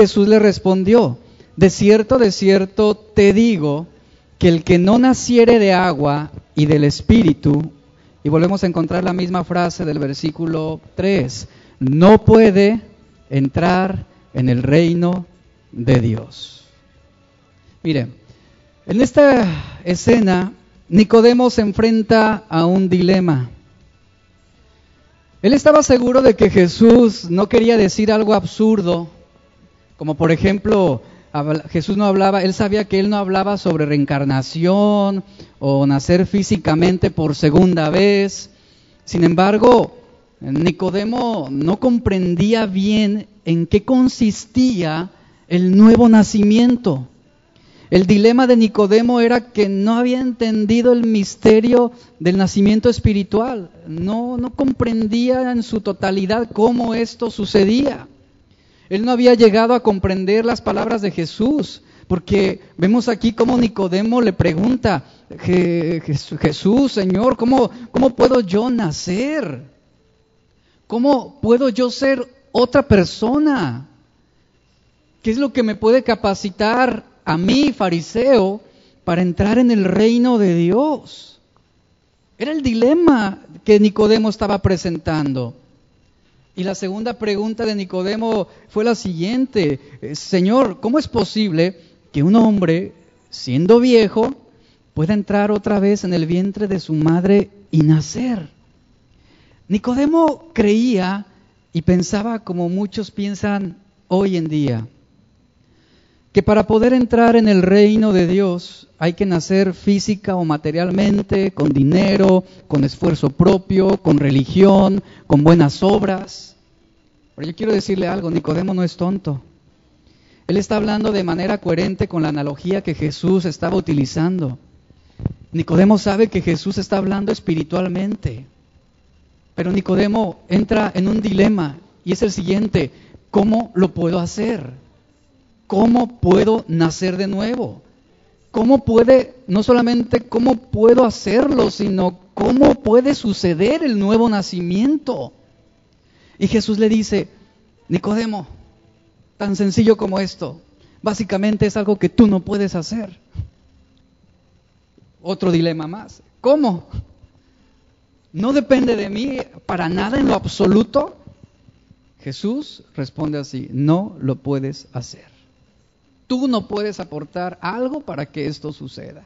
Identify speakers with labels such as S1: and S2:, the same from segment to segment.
S1: Jesús le respondió, de cierto, de cierto te digo, que el que no naciere de agua y del Espíritu, y volvemos a encontrar la misma frase del versículo 3, no puede entrar en el reino de Dios. Mire, en esta escena Nicodemo se enfrenta a un dilema. Él estaba seguro de que Jesús no quería decir algo absurdo, como por ejemplo, Jesús no hablaba, él sabía que él no hablaba sobre reencarnación o nacer físicamente por segunda vez. Sin embargo, Nicodemo no comprendía bien en qué consistía el nuevo nacimiento. El dilema de Nicodemo era que no había entendido el misterio del nacimiento espiritual, no, no comprendía en su totalidad cómo esto sucedía. Él no había llegado a comprender las palabras de Jesús, porque vemos aquí cómo Nicodemo le pregunta, Jesús, Señor, ¿cómo, ¿cómo puedo yo nacer? ¿Cómo puedo yo ser otra persona? ¿Qué es lo que me puede capacitar a mí, fariseo, para entrar en el reino de Dios? Era el dilema que Nicodemo estaba presentando. Y la segunda pregunta de Nicodemo fue la siguiente, eh, Señor, ¿cómo es posible que un hombre, siendo viejo, pueda entrar otra vez en el vientre de su madre y nacer? Nicodemo creía y pensaba como muchos piensan hoy en día que para poder entrar en el reino de Dios hay que nacer física o materialmente, con dinero, con esfuerzo propio, con religión, con buenas obras. Pero yo quiero decirle algo, Nicodemo no es tonto. Él está hablando de manera coherente con la analogía que Jesús estaba utilizando. Nicodemo sabe que Jesús está hablando espiritualmente. Pero Nicodemo entra en un dilema y es el siguiente, ¿cómo lo puedo hacer? ¿Cómo puedo nacer de nuevo? ¿Cómo puede, no solamente cómo puedo hacerlo, sino cómo puede suceder el nuevo nacimiento? Y Jesús le dice, Nicodemo, tan sencillo como esto, básicamente es algo que tú no puedes hacer. Otro dilema más. ¿Cómo? ¿No depende de mí para nada en lo absoluto? Jesús responde así, no lo puedes hacer tú no puedes aportar algo para que esto suceda.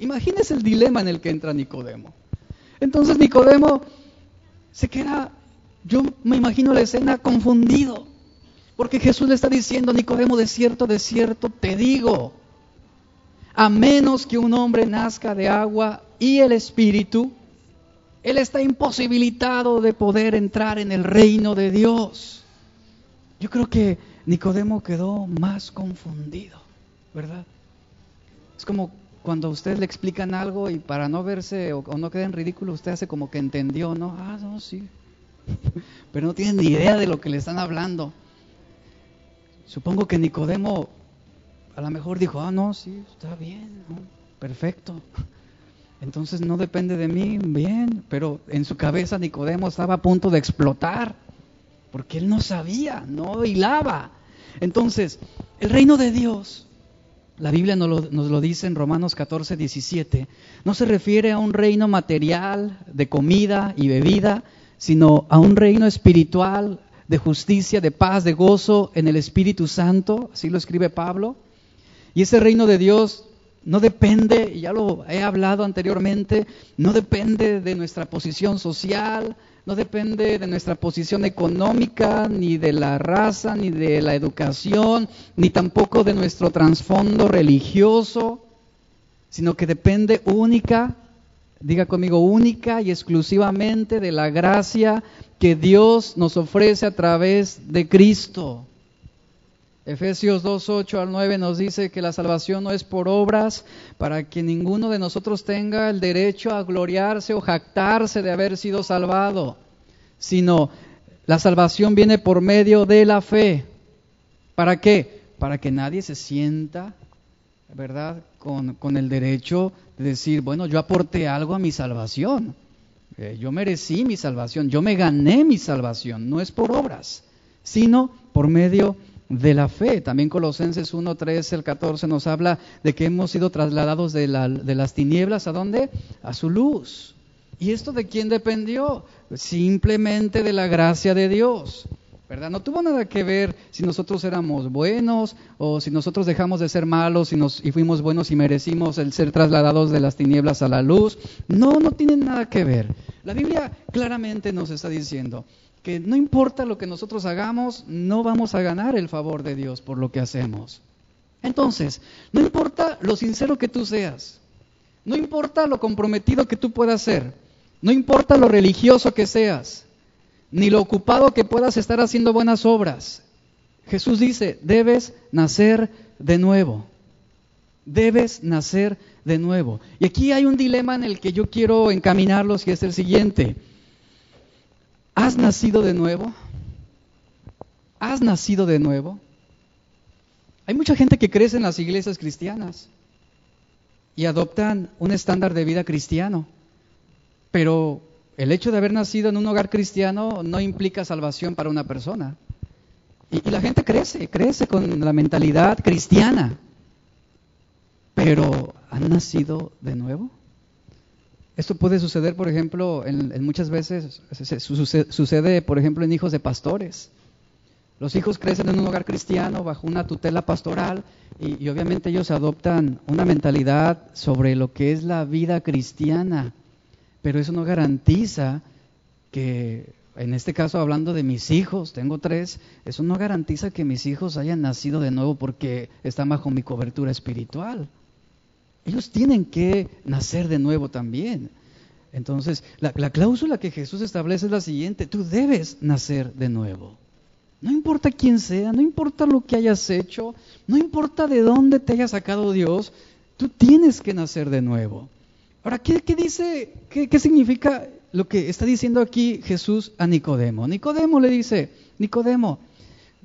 S1: Imagínese el dilema en el que entra Nicodemo. Entonces Nicodemo se queda, yo me imagino la escena confundido, porque Jesús le está diciendo, Nicodemo, de cierto, de cierto, te digo, a menos que un hombre nazca de agua y el Espíritu, él está imposibilitado de poder entrar en el reino de Dios. Yo creo que Nicodemo quedó más confundido, ¿verdad? Es como cuando a usted le explican algo y para no verse o, no quede en ridículo, usted hace como que entendió, ¿no? Ah, no, sí. Pero no tiene ni idea de lo que le están hablando. Supongo que Nicodemo a lo mejor dijo, ah, no, sí, está bien, perfecto. Entonces no depende de mí, bien, pero en su cabeza Nicodemo estaba a punto de explotar, porque él no sabía, no hilaba. Entonces, el reino de Dios, la Biblia nos lo, dice en Romanos 14, 17, no se refiere a un reino material de comida y bebida, sino a un reino espiritual de justicia, de paz, de gozo en el Espíritu Santo, así lo escribe Pablo. Y ese reino de Dios no depende, ya lo he hablado anteriormente, no depende de nuestra posición social, no depende de nuestra posición económica, ni de la raza, ni de la educación, ni tampoco de nuestro trasfondo religioso, sino que depende única, diga conmigo, única y exclusivamente de la gracia que Dios nos ofrece a través de Cristo. Efesios 2, 8 al 9 nos dice que la salvación no es por obras para que ninguno de nosotros tenga el derecho a gloriarse o jactarse de haber sido salvado, sino la salvación viene por medio de la fe. ¿Para qué? Para que nadie se sienta, ¿verdad?, con, el derecho de decir, bueno, yo aporté algo a mi salvación, eh, yo merecí mi salvación, yo me gané mi salvación, no es por obras, sino por medio de la fe. También Colosenses 1, 13, el 14 nos habla de que hemos sido trasladados de, de las tinieblas a dónde? A su luz. ¿Y esto de quién dependió? Simplemente de la gracia de Dios. ¿verdad? No tuvo nada que ver si nosotros éramos buenos o si nosotros dejamos de ser malos y, nos, y fuimos buenos y merecimos el ser trasladados de las tinieblas a la luz. No, no tiene nada que ver. La Biblia claramente nos está diciendo que no importa lo que nosotros hagamos, no vamos a ganar el favor de Dios por lo que hacemos. Entonces, no importa lo sincero que tú seas, no importa lo comprometido que tú puedas ser, no importa lo religioso que seas, ni lo ocupado que puedas estar haciendo buenas obras. Jesús dice, debes nacer de nuevo. Debes nacer de nuevo. Y aquí hay un dilema en el que yo quiero encaminarlos y es el siguiente. ¿Has nacido de nuevo? ¿Has nacido de nuevo? Hay mucha gente que crece en las iglesias cristianas y adoptan un estándar de vida cristiano, pero el hecho de haber nacido en un hogar cristiano no implica salvación para una persona. Y, la gente crece, crece con la mentalidad cristiana. Pero ¿han nacido de nuevo? Esto puede suceder, por ejemplo, en, muchas veces sucede, por ejemplo, en hijos de pastores. Los hijos crecen en un hogar cristiano bajo una tutela pastoral y, y obviamente ellos adoptan una mentalidad sobre lo que es la vida cristiana pero eso no garantiza que, en este caso hablando de mis hijos, tengo tres, eso no garantiza que mis hijos hayan nacido de nuevo porque están bajo mi cobertura espiritual. Ellos tienen que nacer de nuevo también. Entonces, la, la, cláusula que Jesús establece es la siguiente, tú debes nacer de nuevo. No importa quién sea, no importa lo que hayas hecho, no importa de dónde te haya sacado Dios, tú tienes que nacer de nuevo. Ahora, ¿qué, dice, qué, significa lo que está diciendo aquí Jesús a Nicodemo? Nicodemo le dice, Nicodemo,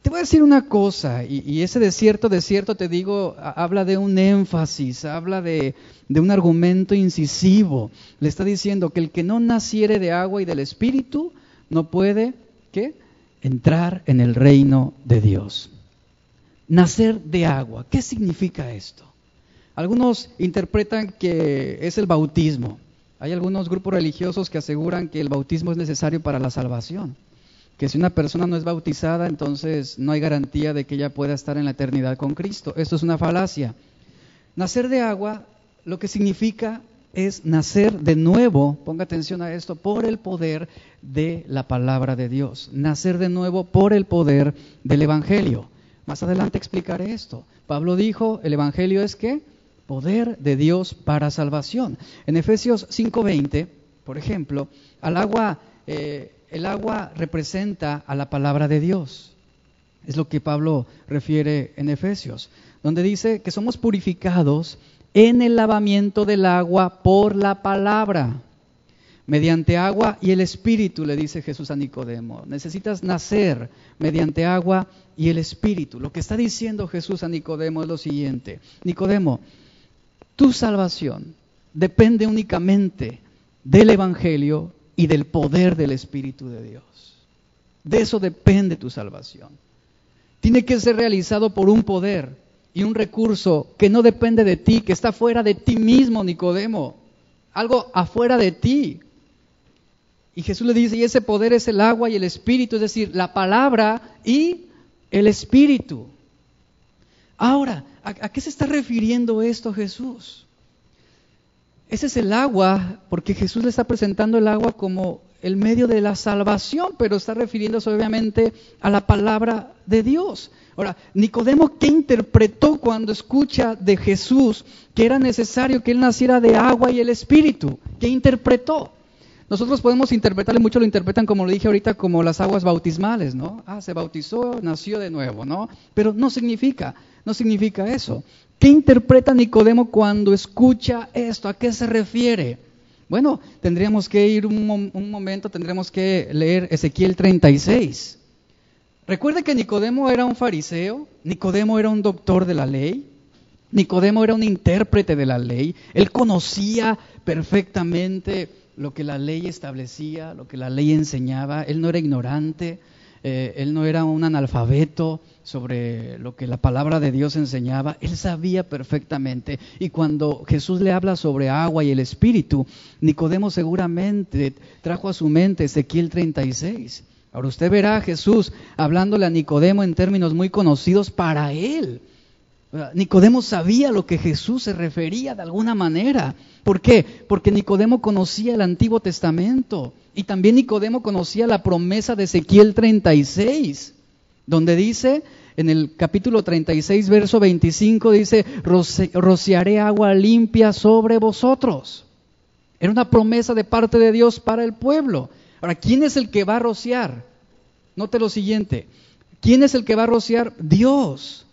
S1: te voy a decir una cosa, y, ese desierto, desierto, te digo, habla de un énfasis, habla de, un argumento incisivo. Le está diciendo que el que no naciere de agua y del Espíritu no puede. Entrar en el reino de Dios. Nacer de agua, ¿qué significa esto? Algunos interpretan que es el bautismo. Hay algunos grupos religiosos que aseguran que el bautismo es necesario para la salvación, que si una persona no es bautizada, entonces no hay garantía de que ella pueda estar en la eternidad con Cristo. Esto es una falacia. Nacer de agua lo que significa es nacer de nuevo, ponga atención a esto, por el poder de la palabra de Dios, nacer de nuevo por el poder del Evangelio. Más adelante explicaré esto. Pablo dijo, el Evangelio es que poder de Dios para salvación. En Efesios 5:20, por ejemplo, al agua, eh, el agua representa a la palabra de Dios. Es lo que Pablo refiere en Efesios, donde dice que somos purificados en el lavamiento del agua por la palabra, mediante agua y el Espíritu, le dice Jesús a Nicodemo. Necesitas nacer mediante agua y el Espíritu. Lo que está diciendo Jesús a Nicodemo es lo siguiente. Nicodemo, tu salvación depende únicamente del Evangelio y del poder del Espíritu de Dios. De eso depende tu salvación. Tiene que ser realizado por un poder y un recurso que no depende de ti, que está fuera de ti mismo, Nicodemo. Algo afuera de ti. Y Jesús le dice, y ese poder es el agua y el espíritu, es decir, la palabra y el espíritu. Ahora, ¿a, qué se está refiriendo esto Jesús? Ese es el agua, porque Jesús le está presentando el agua como el medio de la salvación, pero está refiriéndose obviamente a la palabra de Dios. Ahora, Nicodemo, ¿qué interpretó cuando escucha de Jesús que era necesario que él naciera de agua y el Espíritu? ¿Qué interpretó? Nosotros podemos interpretarle, muchos lo interpretan como lo dije ahorita, como las aguas bautismales, ¿no? Ah, se bautizó, nació de nuevo, ¿no? Pero no significa, no significa eso. ¿Qué interpreta Nicodemo cuando escucha esto? ¿A qué se refiere? Bueno, tendríamos que ir un, momento, tendremos que leer Ezequiel 36. Recuerde que Nicodemo era un fariseo, Nicodemo era un doctor de la ley, Nicodemo era un intérprete de la ley, él conocía perfectamente lo que la ley establecía, lo que la ley enseñaba. Él no era ignorante, eh, él no era un analfabeto sobre lo que la palabra de Dios enseñaba, él sabía perfectamente. Y cuando Jesús le habla sobre agua y el Espíritu, Nicodemo seguramente trajo a su mente Ezequiel 36. Ahora usted verá a Jesús hablándole a Nicodemo en términos muy conocidos para él. Nicodemo sabía lo que Jesús se refería de alguna manera. ¿Por qué? Porque Nicodemo conocía el Antiguo Testamento y también Nicodemo conocía la promesa de Ezequiel 36, donde dice, en el capítulo 36, verso 25, dice, rociaré agua limpia sobre vosotros. Era una promesa de parte de Dios para el pueblo. Ahora, ¿quién es el que va a rociar? Note lo siguiente, ¿quién es el que va a rociar? Dios.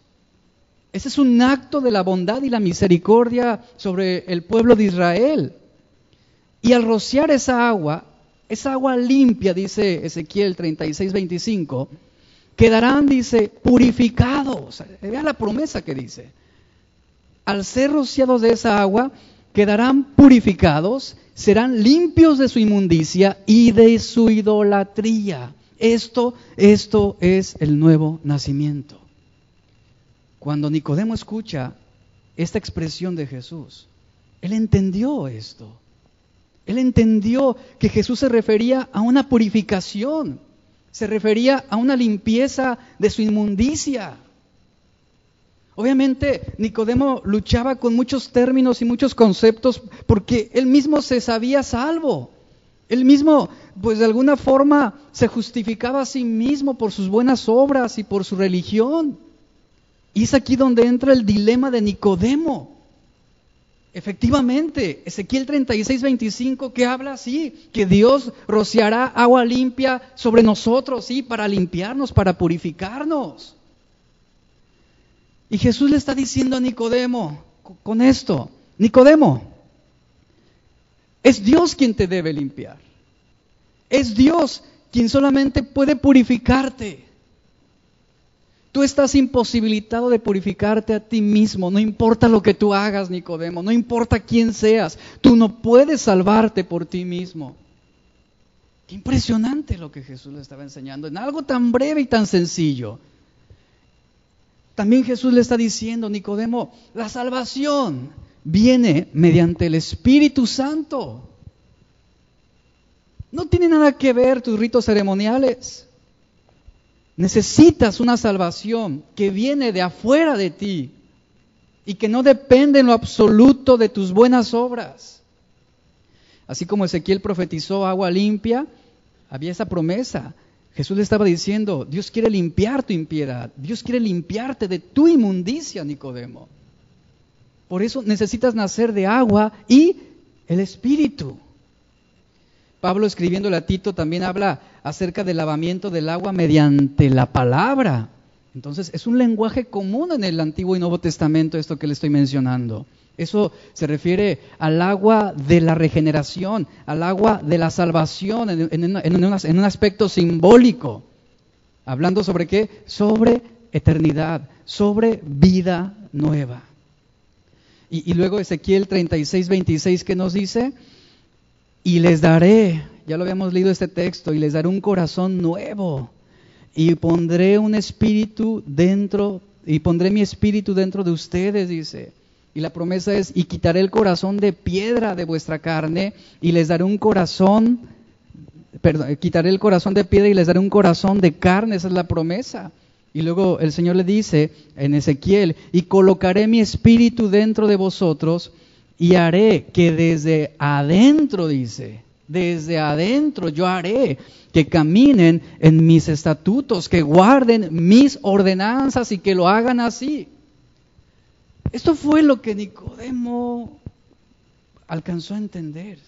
S1: Ese es un acto de la bondad y la misericordia sobre el pueblo de Israel. Y al rociar esa agua, esa agua limpia, dice Ezequiel 36, 25, quedarán, dice, purificados. Vea la promesa que dice. Al ser rociados de esa agua, quedarán purificados, serán limpios de su inmundicia y de su idolatría. Esto, esto es el nuevo nacimiento. Cuando Nicodemo escucha esta expresión de Jesús, él entendió esto. Él entendió que Jesús se refería a una purificación, se refería a una limpieza de su inmundicia. Obviamente Nicodemo luchaba con muchos términos y muchos conceptos porque él mismo se sabía salvo. Él mismo, pues de alguna forma, se justificaba a sí mismo por sus buenas obras y por su religión. Y es aquí donde entra el dilema de Nicodemo. Efectivamente, Ezequiel 36, 25, que habla así, que Dios rociará agua limpia sobre nosotros, sí, para limpiarnos, para purificarnos. Y Jesús le está diciendo a Nicodemo con esto, Nicodemo, es Dios quien te debe limpiar. Es Dios quien solamente puede purificarte. Tú estás imposibilitado de purificarte a ti mismo, no importa lo que tú hagas, Nicodemo, no importa quién seas, tú no puedes salvarte por ti mismo. Qué impresionante lo que Jesús le estaba enseñando en algo tan breve y tan sencillo. También Jesús le está diciendo, Nicodemo, la salvación viene mediante el Espíritu Santo. No tiene nada que ver tus ritos ceremoniales. Necesitas una salvación que viene de afuera de ti y que no depende en lo absoluto de tus buenas obras. Así como Ezequiel profetizó agua limpia, había esa promesa. Jesús le estaba diciendo, Dios quiere limpiar tu impiedad, Dios quiere limpiarte de tu inmundicia, Nicodemo. Por eso necesitas nacer de agua y el Espíritu. Pablo escribiendo a Tito también habla acerca del lavamiento del agua mediante la palabra. Entonces es un lenguaje común en el Antiguo y Nuevo Testamento esto que le estoy mencionando. Eso se refiere al agua de la regeneración, al agua de la salvación en, un, aspecto simbólico. Hablando sobre qué? Sobre eternidad, sobre vida nueva. Y, y luego Ezequiel 36, 26, ¿qué nos dice? Y les daré, ya lo habíamos leído este texto, y les daré un corazón nuevo y pondré un espíritu dentro, y pondré mi espíritu dentro de ustedes, dice. Y la promesa es, y quitaré el corazón de piedra de vuestra carne y les daré un corazón, perdón, quitaré el corazón de piedra y les daré un corazón de carne, esa es la promesa. Y luego el Señor le dice en Ezequiel, y colocaré mi espíritu dentro de vosotros y haré que desde adentro, dice, desde adentro yo haré que caminen en mis estatutos, que guarden mis ordenanzas y que lo hagan así. Esto fue lo que Nicodemo alcanzó a entender.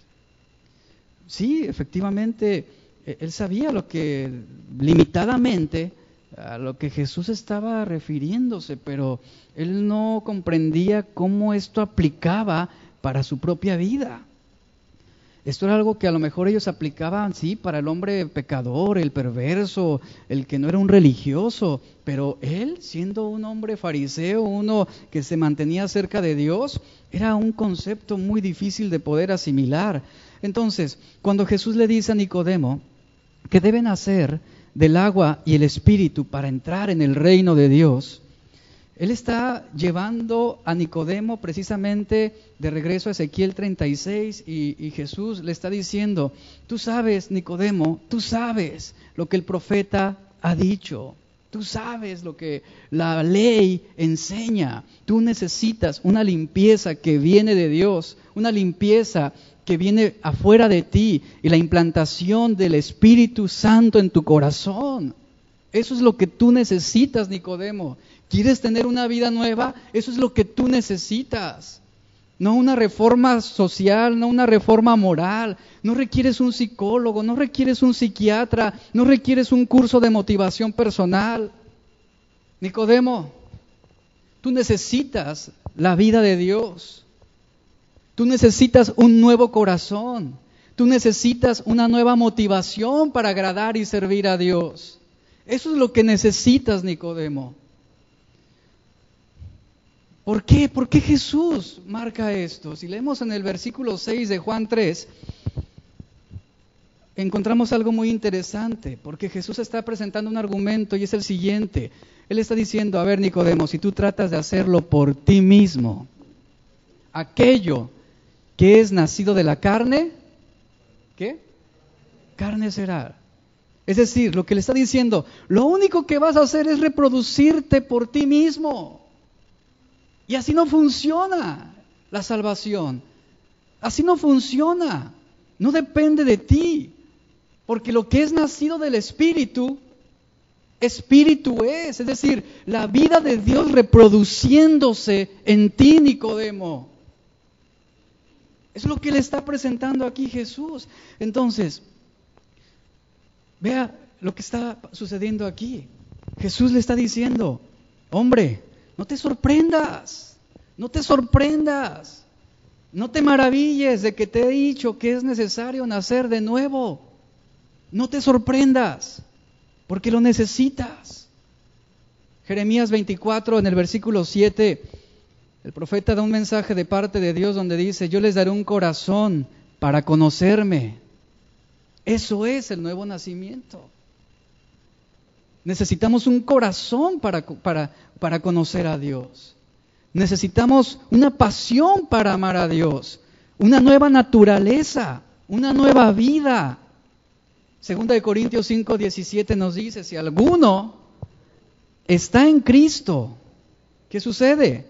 S1: Sí, efectivamente, e-, él sabía lo que limitadamente a lo que Jesús estaba refiriéndose, pero él no comprendía cómo esto aplicaba para su propia vida. Esto era algo que a lo mejor ellos aplicaban, sí, para el hombre pecador, el perverso, el que no era un religioso, pero él, siendo un hombre fariseo, uno que se mantenía cerca de Dios, era un concepto muy difícil de poder asimilar. Entonces, cuando Jesús le dice a Nicodemo que deben hacer del agua y el espíritu para entrar en el reino de Dios, él está llevando a Nicodemo precisamente de regreso a Ezequiel 36 y, y, Jesús le está diciendo, tú sabes, Nicodemo, tú sabes lo que el profeta ha dicho, tú sabes lo que la ley enseña, tú necesitas una limpieza que viene de Dios, una limpieza que viene afuera de ti y la implantación del Espíritu Santo en tu corazón. Eso es lo que tú necesitas, Nicodemo. ¿Quieres tener una vida nueva? Eso es lo que tú necesitas. No una reforma social, no una reforma moral. No requieres un psicólogo, no requieres un psiquiatra, no requieres un curso de motivación personal. Nicodemo, tú necesitas la vida de Dios. Tú necesitas un nuevo corazón. Tú necesitas una nueva motivación para agradar y servir a Dios. Eso es lo que necesitas, Nicodemo. ¿Por qué? ¿Por qué Jesús marca esto? Si leemos en el versículo 6 de Juan 3, encontramos algo muy interesante, porque Jesús está presentando un argumento y es el siguiente. Él está diciendo, a ver Nicodemo, si tú tratas de hacerlo por ti mismo, aquello que es nacido de la carne, ¿qué? Carne será. Es decir, lo que le está diciendo, lo único que vas a hacer es reproducirte por ti mismo. Y así no funciona la salvación. Así no funciona. No depende de ti. Porque lo que es nacido del Espíritu, Espíritu es. Es decir, la vida de Dios reproduciéndose en ti, Nicodemo. Es lo que le está presentando aquí Jesús. Entonces, Vea lo que está sucediendo aquí. Jesús le está diciendo, hombre, no te sorprendas, no te sorprendas, no te maravilles de que te he dicho que es necesario nacer de nuevo. No te sorprendas, porque lo necesitas. Jeremías 24, en el versículo 7, el profeta da un mensaje de parte de Dios donde dice, yo les daré un corazón para conocerme eso es el nuevo nacimiento. Necesitamos un corazón para, para, para, conocer a Dios. Necesitamos una pasión para amar a Dios. Una nueva naturaleza, una nueva vida. Segunda de Corintios 5, 17 nos dice, si alguno está en Cristo, ¿qué sucede?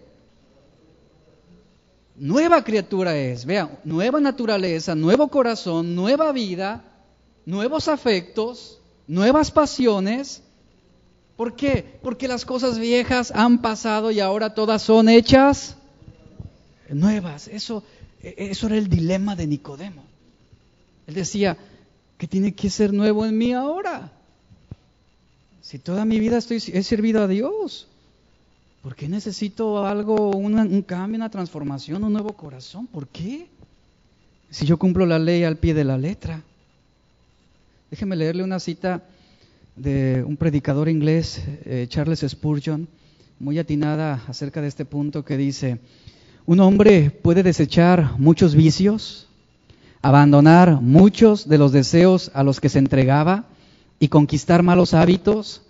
S1: Nueva criatura es, vea, nueva naturaleza, nuevo corazón, nueva vida, nuevos afectos, nuevas pasiones. ¿Por qué? Porque las cosas viejas han pasado y ahora todas son hechas nuevas. Eso, eso era el dilema de Nicodemo. Él decía, que tiene que ser nuevo en mí ahora? Si toda mi vida estoy, he servido a Dios, ¿por qué necesito algo, un cambio, una transformación, un nuevo corazón? ¿Por qué? Si yo cumplo la ley al pie de la letra. Déjeme leerle una cita de un predicador inglés, eh, Charles Spurgeon, muy atinada acerca de este punto que dice, un hombre puede desechar muchos vicios, abandonar muchos de los deseos a los que se entregaba y conquistar malos hábitos,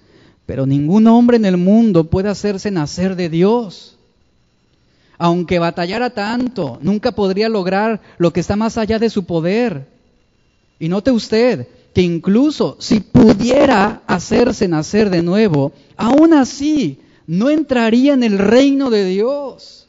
S1: pero ningún hombre en el mundo puede hacerse nacer de Dios. Aunque batallara tanto, nunca podría lograr lo que está más allá de su poder. Y note usted, que incluso si pudiera hacerse nacer de nuevo, aún así no entraría en el reino de Dios.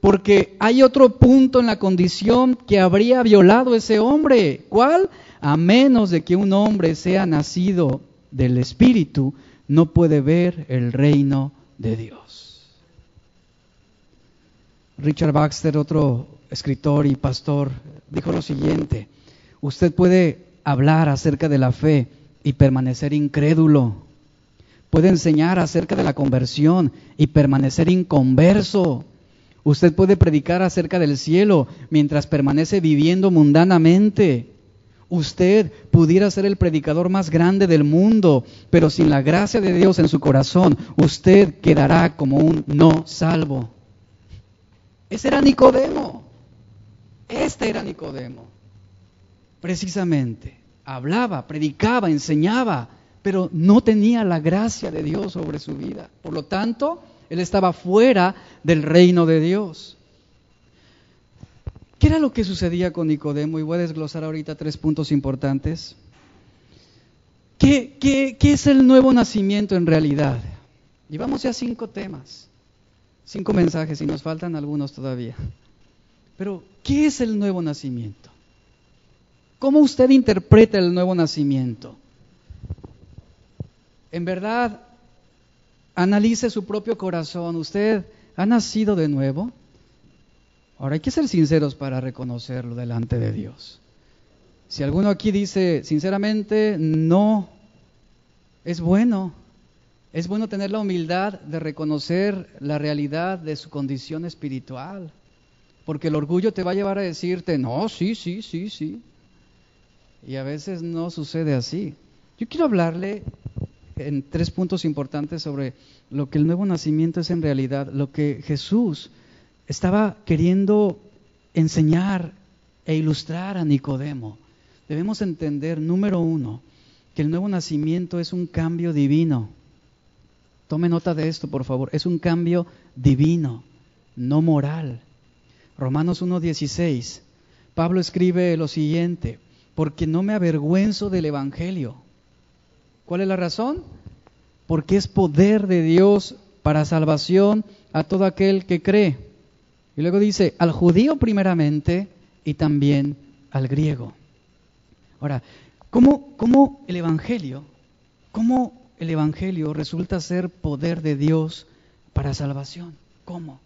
S1: Porque hay otro punto en la condición que habría violado ese hombre. ¿Cuál? A menos de que un hombre sea nacido del Espíritu, no puede ver el reino de Dios. Richard Baxter, otro escritor y pastor, dijo lo siguiente, usted puede hablar acerca de la fe y permanecer incrédulo. Puede enseñar acerca de la conversión y permanecer inconverso. Usted puede predicar acerca del cielo mientras permanece viviendo mundanamente. Usted pudiera ser el predicador más grande del mundo, pero sin la gracia de Dios en su corazón, usted quedará como un no salvo. Ese era Nicodemo. Este era Nicodemo precisamente. Hablaba, predicaba, enseñaba, pero no tenía la gracia de Dios sobre su vida. Por lo tanto, él estaba fuera del reino de Dios. ¿Qué era lo que sucedía con Nicodemo? Y voy a desglosar ahorita tres puntos importantes. ¿Qué, qué, qué es el nuevo nacimiento en realidad? Llevamos ya cinco temas, cinco mensajes y nos faltan algunos todavía. Pero, ¿qué es el nuevo nacimiento? ¿Cómo usted interpreta el nuevo nacimiento? En verdad, analice su propio corazón. ¿Usted ha nacido de nuevo? Ahora hay que ser sinceros para reconocerlo delante de Dios. Si alguno aquí dice, sinceramente, no, es bueno. Es bueno tener la humildad de reconocer la realidad de su condición espiritual. Porque el orgullo te va a llevar a decirte, no, sí, sí, sí, sí. Y a veces no sucede así. Yo quiero hablarle en tres puntos importantes sobre lo que el nuevo nacimiento es en realidad, lo que Jesús estaba queriendo enseñar e ilustrar a Nicodemo. Debemos entender, número uno, que el nuevo nacimiento es un cambio divino. Tome nota de esto, por favor. Es un cambio divino, no moral. Romanos 1.16. Pablo escribe lo siguiente porque no me avergüenzo del Evangelio. ¿Cuál es la razón? Porque es poder de Dios para salvación a todo aquel que cree. Y luego dice, al judío primeramente y también al griego. Ahora, ¿cómo, cómo el Evangelio, cómo el Evangelio resulta ser poder de Dios para salvación? ¿Cómo?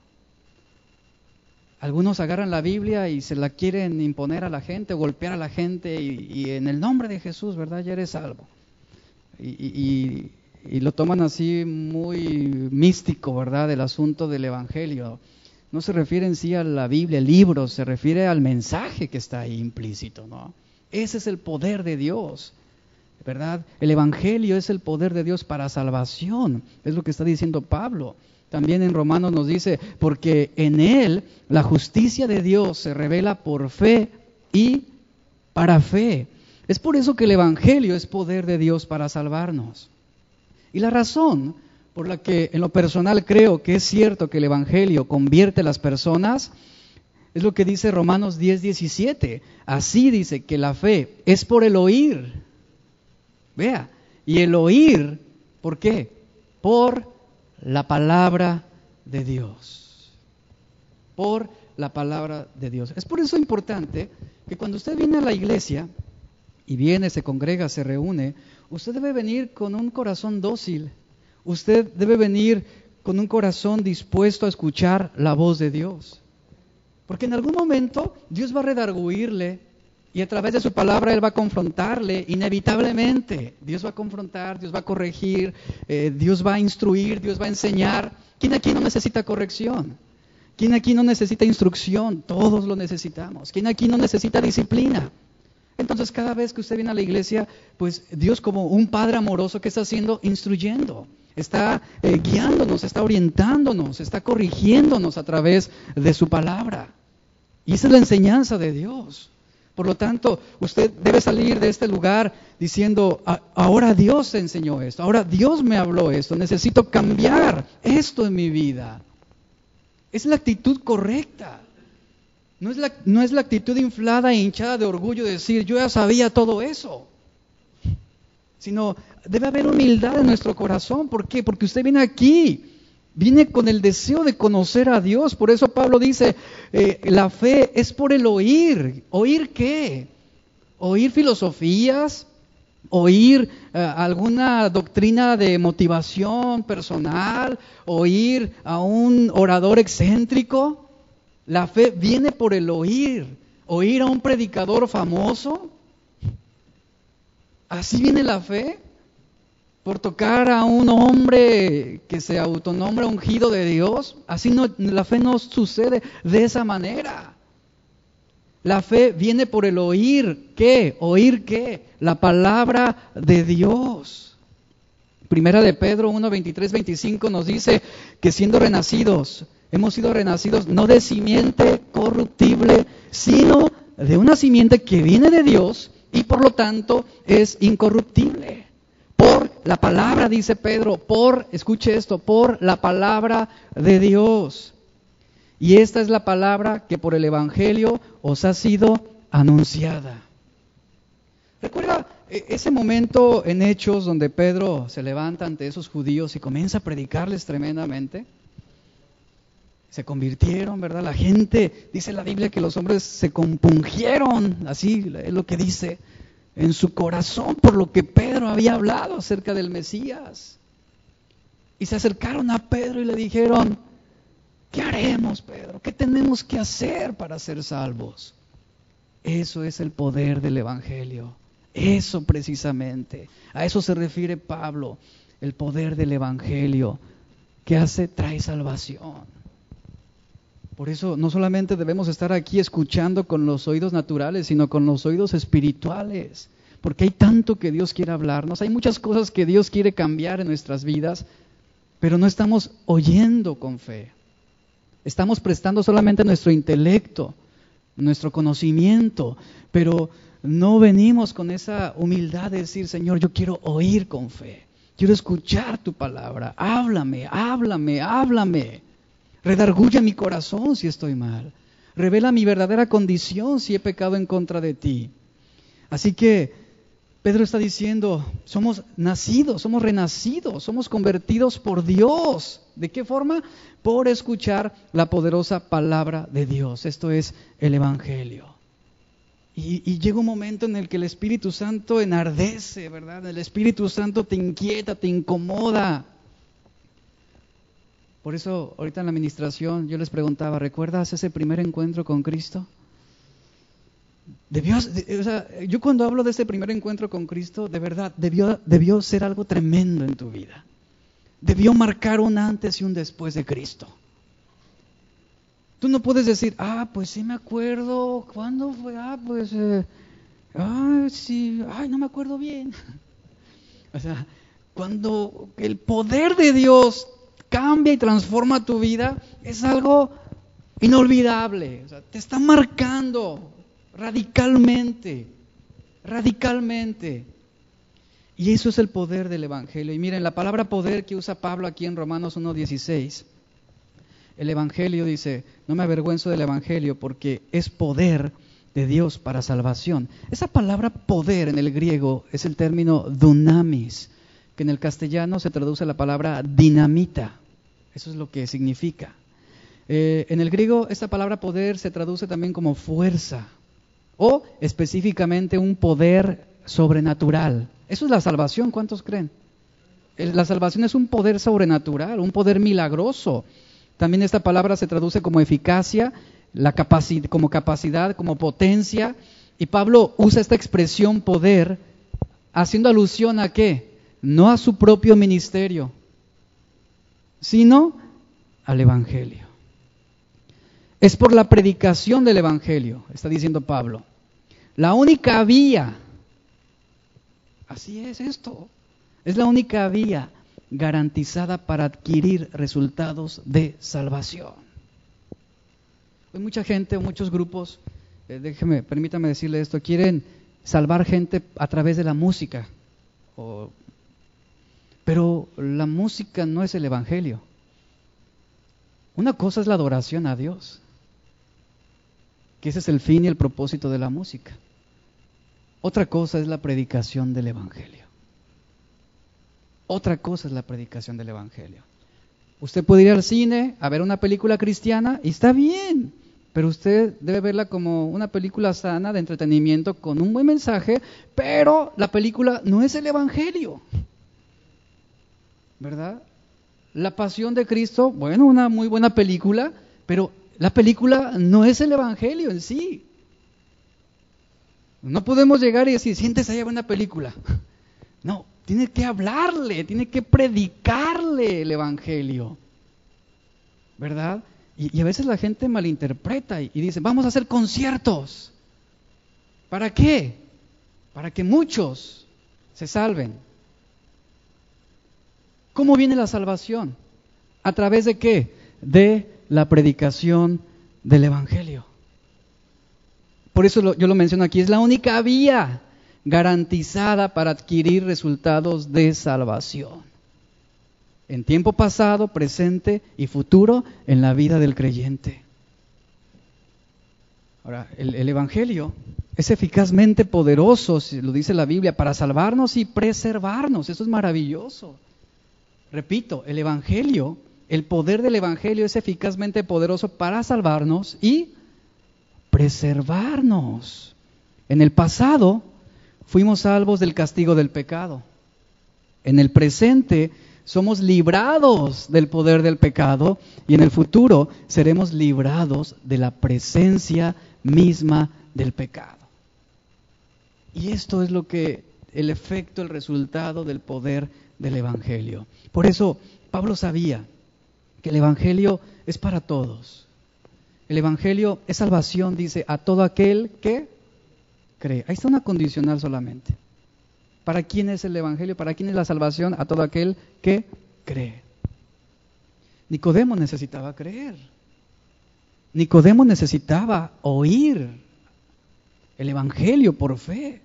S1: Algunos agarran la Biblia y se la quieren imponer a la gente, golpear a la gente y, en el nombre de Jesús, ¿verdad? Ya eres salvo. Y, lo toman así muy místico, ¿verdad? El asunto del Evangelio. No se refiere en sí a la Biblia, el libro, se refiere al mensaje que está ahí implícito, ¿no? Ese es el poder de Dios, ¿verdad? El Evangelio es el poder de Dios para salvación, es lo que está diciendo Pablo. También en Romanos nos dice, porque en Él la justicia de Dios se revela por fe y para fe. Es por eso que el Evangelio es poder de Dios para salvarnos. Y la razón por la que en lo personal creo que es cierto que el Evangelio convierte a las personas es lo que dice Romanos 10, 17. Así dice que la fe es por el oír. Vea, y el oír, ¿por qué? Por la palabra de Dios. Por la palabra de Dios. Es por eso importante que cuando usted viene a la iglesia y viene, se congrega, se reúne, usted debe venir con un corazón dócil. Usted debe venir con un corazón dispuesto a escuchar la voz de Dios. Porque en algún momento Dios va a redarguirle y a través de su palabra Él va a confrontarle, inevitablemente. Dios va a confrontar, Dios va a corregir, eh, Dios va a instruir, Dios va a enseñar. ¿Quién aquí no necesita corrección? ¿Quién aquí no necesita instrucción? Todos lo necesitamos. ¿Quién aquí no necesita disciplina? Entonces cada vez que usted viene a la iglesia, pues Dios como un Padre amoroso que está haciendo, instruyendo, está eh, guiándonos, está orientándonos, está corrigiéndonos a través de su palabra. Y esa es la enseñanza de Dios. Por lo tanto, usted debe salir de este lugar diciendo, ahora Dios enseñó esto, ahora Dios me habló esto, necesito cambiar esto en mi vida. Es la actitud correcta. No es la, no es la actitud inflada e hinchada de orgullo de decir, yo ya sabía todo eso. Sino, debe haber humildad en nuestro corazón. ¿Por qué? Porque usted viene aquí Viene con el deseo de conocer a Dios. Por eso Pablo dice, eh, la fe es por el oír. ¿Oír qué? ¿Oír filosofías? ¿Oír eh, alguna doctrina de motivación personal? ¿Oír a un orador excéntrico? La fe viene por el oír. ¿Oír a un predicador famoso? ¿Así viene la fe? Por tocar a un hombre que se autonombra ungido de Dios. Así no, la fe no sucede de esa manera. La fe viene por el oír. ¿Qué? ¿Oír qué? La palabra de Dios. Primera de Pedro 1, 23, 25 nos dice que siendo renacidos, hemos sido renacidos no de simiente corruptible, sino de una simiente que viene de Dios y por lo tanto es incorruptible. La palabra, dice Pedro, por, escuche esto, por la palabra de Dios. Y esta es la palabra que por el Evangelio os ha sido anunciada. Recuerda e, ese momento en Hechos donde Pedro se levanta ante esos judíos y comienza a predicarles tremendamente. Se convirtieron, ¿verdad? La gente, dice la Biblia que los hombres se compungieron, así es lo que dice, en su corazón por lo que Pedro había hablado acerca del Mesías. Y se acercaron a Pedro y le dijeron, ¿qué haremos, Pedro? ¿Qué tenemos que hacer para ser salvos? Eso es el poder del Evangelio. Eso precisamente. A eso se refiere Pablo, el poder del Evangelio. que hace? Trae salvación. Por eso no solamente debemos estar aquí escuchando con los oídos naturales, sino con los oídos espirituales. Porque hay tanto que Dios quiere hablarnos, hay muchas cosas que Dios quiere cambiar en nuestras vidas, pero no estamos oyendo con fe. Estamos prestando solamente nuestro intelecto, nuestro conocimiento, pero no venimos con esa humildad de decir, Señor, yo quiero oír con fe, quiero escuchar tu palabra, háblame, háblame, háblame. Redarguye mi corazón si estoy mal. Revela mi verdadera condición si he pecado en contra de ti. Así que Pedro está diciendo, somos nacidos, somos renacidos, somos convertidos por Dios. ¿De qué forma? Por escuchar la poderosa palabra de Dios. Esto es el Evangelio. Y, llega un momento en el que el Espíritu Santo enardece, ¿verdad? El Espíritu Santo te inquieta, te incomoda. Por eso, ahorita en la administración, yo les preguntaba, ¿recuerdas ese primer encuentro con Cristo? Debió, o sea, yo cuando hablo de ese primer encuentro con Cristo, de verdad, debió, debió ser algo tremendo en tu vida. Debió marcar un antes y un después de Cristo. Tú no puedes decir, ah, pues sí me acuerdo, ¿cuándo fue? Ah, pues, eh, ah, sí, ay, no me acuerdo bien. o sea, cuando el poder de Dios cambia y transforma tu vida, es algo inolvidable. Te está marcando radicalmente, radicalmente. Y eso es el poder del Evangelio. Y miren, la palabra poder que usa Pablo aquí en Romanos 1.16 el Evangelio dice, no me avergüenzo del Evangelio porque es poder de Dios para salvación. Esa palabra poder en el griego es el término dunamis, que en el castellano se traduce la palabra dinamita. Eso es lo que significa. Eh, en el griego esta palabra poder se traduce también como fuerza o específicamente un poder sobrenatural. Eso es la salvación, ¿cuántos creen? La salvación es un poder sobrenatural, un poder milagroso también esta palabra se traduce como eficacia, como capacidad, como potencia. Y Pablo usa esta expresión poder haciendo alusión a qué? No a su propio ministerio, sino al Evangelio. Es por la predicación del Evangelio, está diciendo Pablo. La única vía, así es esto, es la única vía garantizada para adquirir resultados de salvación. Hay mucha gente, muchos grupos, eh, déjeme, permítame decirle esto, quieren salvar gente a través de la música. Pero la música no es el Evangelio. Una cosa es la adoración a Dios, que ese es el fin y el propósito de la música. Otra cosa es la predicación del Evangelio. Otra cosa es la predicación del Evangelio. Usted puede ir al cine a ver una película cristiana y está bien, pero usted debe verla como una película sana de entretenimiento con un buen mensaje, pero la película no es el Evangelio. ¿Verdad? La pasión de Cristo, bueno, una muy buena película, pero la película no es el Evangelio en sí. No podemos llegar y decir, siéntese ahí a ver una película. No, tiene que hablarle, tiene que predicarle el Evangelio. ¿Verdad? Y, a veces la gente malinterpreta y, y dice, vamos a hacer conciertos. ¿Para qué? Para que muchos se salven. ¿Cómo viene la salvación? ¿A través de qué? De la predicación del Evangelio. Por eso yo lo menciono aquí, es la única vía garantizada para adquirir resultados de salvación. En tiempo pasado, presente y futuro en la vida del creyente. Ahora, el, Evangelio es eficazmente poderoso, lo dice la Biblia, para salvarnos y preservarnos. Eso es maravilloso. Repito, el Evangelio, el poder del Evangelio es eficazmente poderoso para salvarnos y preservarnos. En el pasado fuimos salvos del castigo del pecado. En el presente somos librados del poder del pecado y en el futuro seremos librados de la presencia misma del pecado. Y esto es lo que el efecto, el resultado del poder del Evangelio. Por eso Pablo sabía que el Evangelio es para todos. El Evangelio es salvación, dice, a todo aquel que cree. Ahí está una condicional solamente. ¿Para quién es el Evangelio? ¿Para quién es la salvación? A todo aquel que cree. Nicodemo necesitaba creer. Nicodemo necesitaba oír el Evangelio por fe.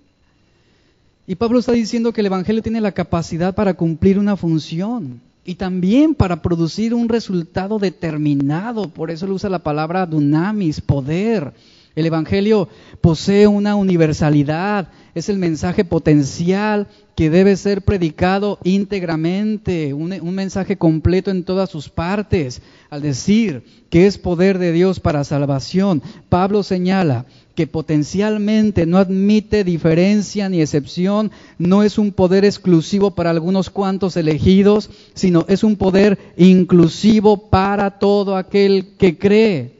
S1: Y Pablo está diciendo que el Evangelio tiene la capacidad para cumplir una función y también para producir un resultado determinado. Por eso le usa la palabra dunamis, poder. El Evangelio posee una universalidad, es el mensaje potencial que debe ser predicado íntegramente, un, un, mensaje completo en todas sus partes. Al decir que es poder de Dios para salvación, Pablo señala que potencialmente no admite diferencia ni excepción, no es un poder exclusivo para algunos cuantos elegidos, sino es un poder inclusivo para todo aquel que cree.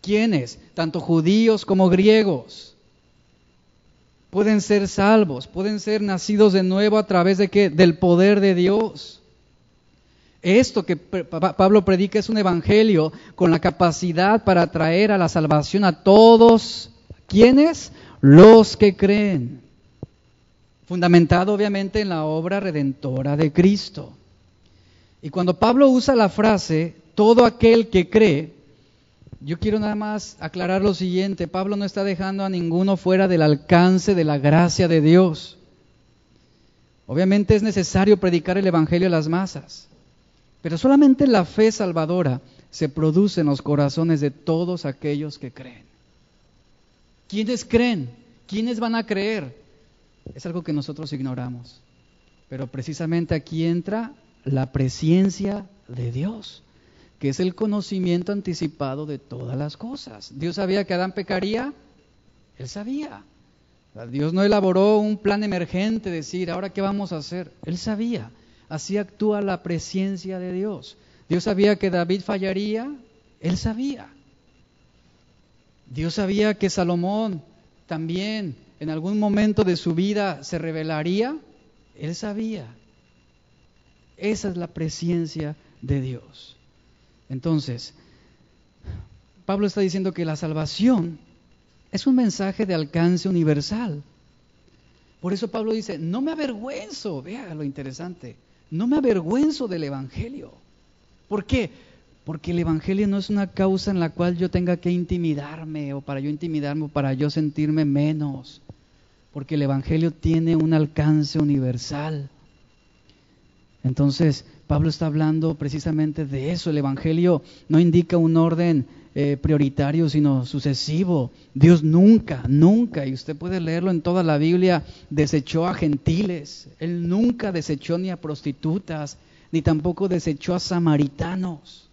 S1: ¿Quiénes? Tanto judíos como griegos pueden ser salvos, pueden ser nacidos de nuevo a través de qué? Del poder de Dios. Esto que Pablo predica es un evangelio con la capacidad para traer a la salvación a todos. ¿Quiénes? Los que creen. Fundamentado obviamente en la obra redentora de Cristo. Y cuando Pablo usa la frase, todo aquel que cree, yo quiero nada más aclarar lo siguiente. Pablo no está dejando a ninguno fuera del alcance de la gracia de Dios. Obviamente es necesario predicar el Evangelio a las masas, pero solamente la fe salvadora se produce en los corazones de todos aquellos que creen. ¿Quiénes creen? ¿Quiénes van a creer? Es algo que nosotros ignoramos. Pero precisamente aquí entra la presencia de Dios que es el conocimiento anticipado de todas las cosas. Dios sabía que Adán pecaría, él sabía. Dios no elaboró un plan emergente, decir, ahora qué vamos a hacer. Él sabía. Así actúa la presencia de Dios. Dios sabía que David fallaría, él sabía. Dios sabía que Salomón también en algún momento de su vida se revelaría, él sabía. Esa es la presencia de Dios. Entonces, Pablo está diciendo que la salvación es un mensaje de alcance universal. Por eso Pablo dice, no me avergüenzo, vea lo interesante, no me avergüenzo del Evangelio. ¿Por qué? Porque el Evangelio no es una causa en la cual yo tenga que intimidarme o para yo intimidarme o para yo sentirme menos. Porque el Evangelio tiene un alcance universal. Entonces, Pablo está hablando precisamente de eso. El Evangelio no indica un orden eh, prioritario, sino sucesivo. Dios nunca, nunca, y usted puede leerlo en toda la Biblia, desechó a gentiles. Él nunca desechó ni a prostitutas, ni tampoco desechó a samaritanos.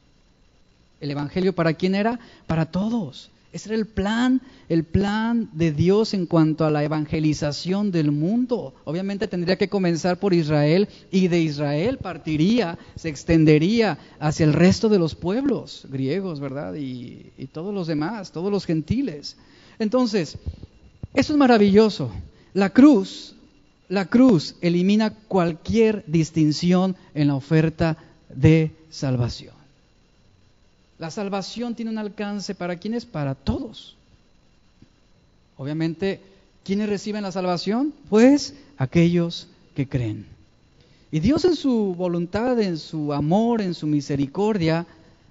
S1: ¿El Evangelio para quién era? Para todos. Ese era el plan, el plan de Dios en cuanto a la evangelización del mundo. Obviamente tendría que comenzar por Israel y de Israel partiría, se extendería hacia el resto de los pueblos griegos, ¿verdad? Y, todos los demás, todos los gentiles. Entonces, eso es maravilloso. La cruz, la cruz elimina cualquier distinción en la oferta de salvación. La salvación tiene un alcance para quienes? Para todos. Obviamente, ¿quiénes reciben la salvación? Pues aquellos que creen. Y Dios en su voluntad, en su amor, en su misericordia,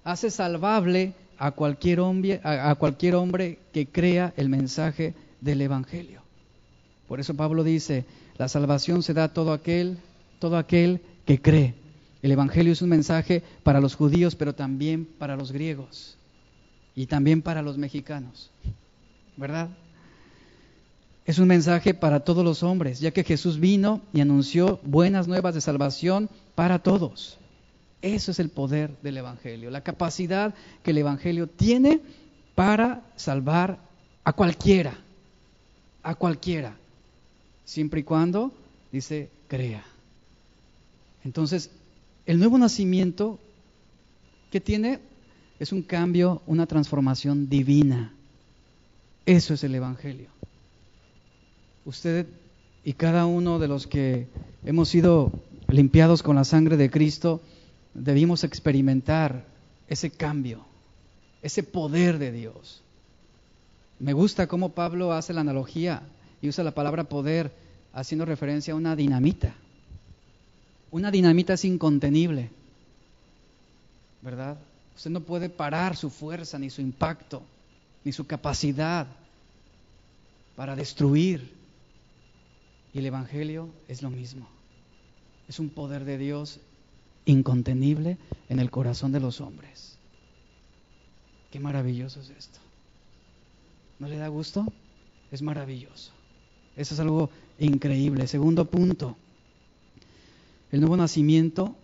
S1: hace salvable a cualquier hombre, a, cualquier hombre que crea el mensaje del Evangelio. Por eso Pablo dice, la salvación se da a todo aquel, todo aquel que cree. El Evangelio es un mensaje para los judíos, pero también para los griegos y también para los mexicanos. ¿Verdad? Es un mensaje para todos los hombres, ya que Jesús vino y anunció buenas nuevas de salvación para todos. Eso es el poder del Evangelio, la capacidad que el Evangelio tiene para salvar a cualquiera, a cualquiera, siempre y cuando, dice, crea. Entonces, el nuevo nacimiento que tiene es un cambio, una transformación divina. Eso es el Evangelio. Usted y cada uno de los que hemos sido limpiados con la sangre de Cristo, debimos experimentar ese cambio, ese poder de Dios. Me gusta cómo Pablo hace la analogía y usa la palabra poder haciendo referencia a una dinamita. Una dinamita es incontenible, ¿verdad? Usted no puede parar su fuerza, ni su impacto, ni su capacidad para destruir. Y el Evangelio es lo mismo. Es un poder de Dios incontenible en el corazón de los hombres. Qué maravilloso es esto. ¿No le da gusto? Es maravilloso. Eso es algo increíble. Segundo punto, el nuevo nacimiento,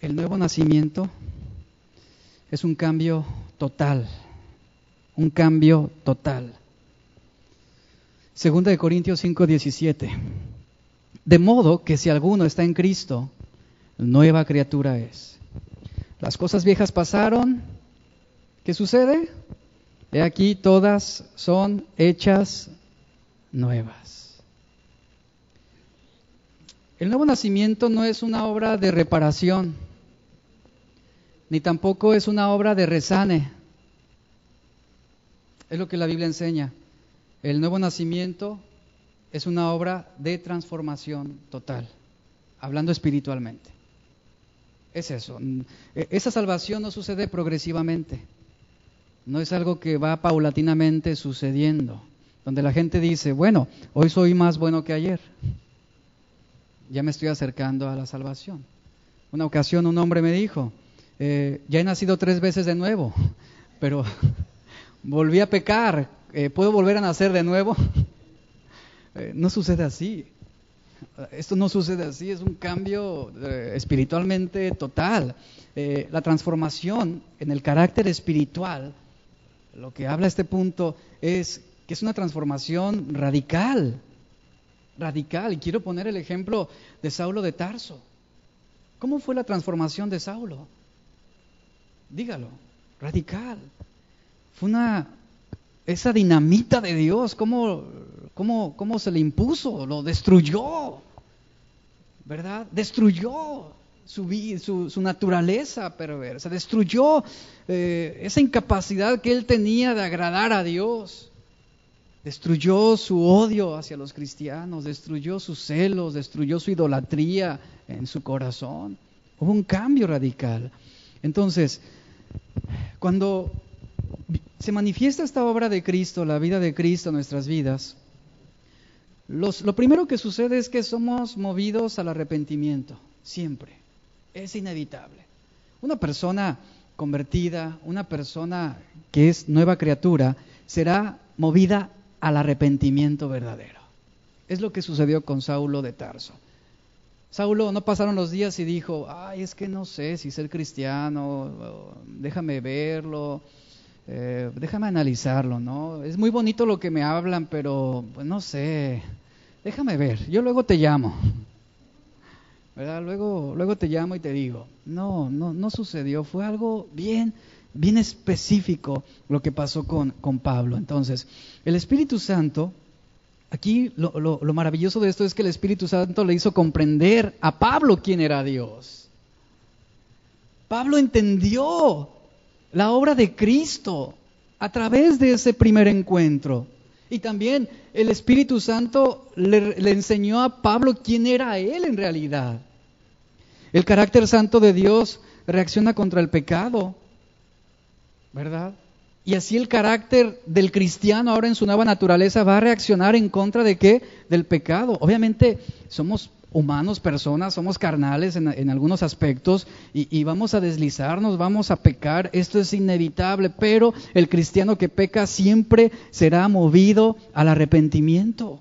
S1: el nuevo nacimiento es un cambio total, un cambio total. Segunda de Corintios 5, 17. De modo que si alguno está en Cristo, nueva criatura es. Las cosas viejas pasaron. ¿Qué sucede? He aquí todas son hechas nuevas. El nuevo nacimiento no es una obra de reparación, ni tampoco es una obra de resane. Es lo que la Biblia enseña. El nuevo nacimiento es una obra de transformación total, hablando espiritualmente. Es eso. E, esa salvación no sucede progresivamente. No es algo que va paulatinamente sucediendo. Donde la gente dice, bueno, hoy soy más bueno que ayer. Ya me estoy acercando a la salvación. Una ocasión un hombre me dijo, eh, ya he nacido tres veces de nuevo, pero volví a pecar. Eh, ¿Puedo volver a nacer de nuevo? Eh, no sucede así. Esto no sucede así, es un cambio espiritualmente total. La transformación en el carácter espiritual, lo que habla este punto es que es una transformación radical, radical. Y quiero poner el ejemplo de Saulo de Tarso. ¿Cómo fue la transformación de Saulo? Dígalo, radical. Fue una esa dinamita de Dios, ¿cómo, cómo, cómo se le impuso? Lo destruyó, ¿verdad? Destruyó su, su, su naturaleza perversa, destruyó eh, esa incapacidad que él tenía de agradar a Dios. Destruyó su odio hacia los cristianos, destruyó sus celos, destruyó su idolatría en su corazón. Hubo un cambio radical. Entonces, cuando se manifiesta esta obra de Cristo, la vida de Cristo en nuestras vidas, lo primero que sucede es que somos movidos al arrepentimiento, siempre. Es inevitable. Una persona convertida, una persona que es nueva criatura, será movida al arrepentimiento verdadero. Es lo que sucedió con Saulo de Tarso. Saulo no pasaron los días y dijo, ay, es que no sé si ser cristiano, déjame verlo, eh, déjame analizarlo, ¿no? Es muy bonito lo que me hablan, pero pues no sé, déjame ver, yo luego te llamo. ¿Verdad? Luego, luego te llamo y te digo, no, no, no sucedió, fue algo bien, bien específico lo que pasó con, con Pablo. Entonces, el Espíritu Santo, aquí lo, lo, lo maravilloso de esto es que el Espíritu Santo le hizo comprender a Pablo quién era Dios. Pablo entendió la obra de Cristo a través de ese primer encuentro. Y también el Espíritu Santo le, enseñó a Pablo quién era él en realidad. El carácter santo de Dios reacciona contra el pecado, ¿verdad? Y así el carácter del cristiano ahora en su nueva naturaleza va a reaccionar en contra de qué? Del pecado. Obviamente somos humanos, personas, somos carnales en, algunos aspectos y, y, vamos a deslizarnos, vamos a pecar, esto es inevitable, pero el cristiano que peca siempre será movido al arrepentimiento.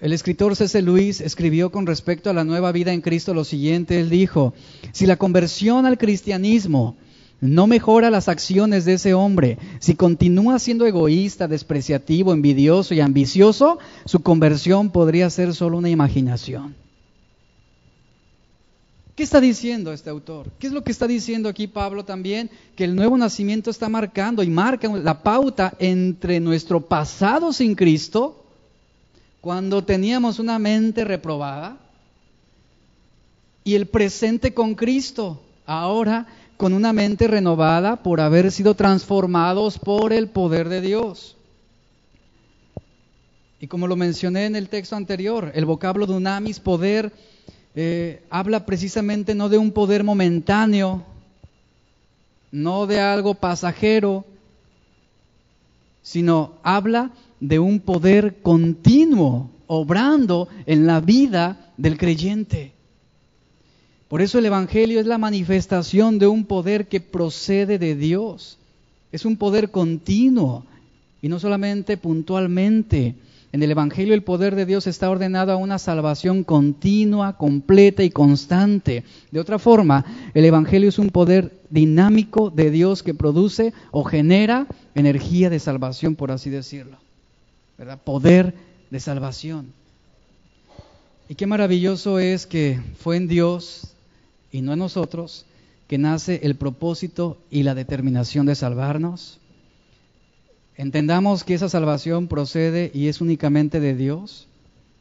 S1: El escritor C.C. Luis escribió con respecto a la nueva vida en Cristo lo siguiente, él dijo, si la conversión al cristianismo no mejora las acciones de ese hombre. Si continúa siendo egoísta, despreciativo, envidioso y ambicioso, su conversión podría ser solo una imaginación. ¿Qué está diciendo este autor? ¿Qué es lo que está diciendo aquí Pablo también? Que el nuevo nacimiento está marcando y marca la pauta entre nuestro pasado sin Cristo, cuando teníamos una mente reprobada, y el presente con Cristo, ahora con una mente renovada por haber sido transformados por el poder de Dios. Y como lo mencioné en el texto anterior, el vocablo dunamis, poder, eh, habla precisamente no de un poder momentáneo, no de algo pasajero, sino habla de un poder continuo, obrando en la vida del creyente. Por eso el Evangelio es la manifestación de un poder que procede de Dios. Es un poder continuo y no solamente puntualmente. En el Evangelio el poder de Dios está ordenado a una salvación continua, completa y constante. De otra forma, el Evangelio es un poder dinámico de Dios que produce o genera energía de salvación, por así decirlo. ¿Verdad? Poder de salvación. Y qué maravilloso es que fue en Dios y no en nosotros, que nace el propósito y la determinación de salvarnos. Entendamos que esa salvación procede y es únicamente de Dios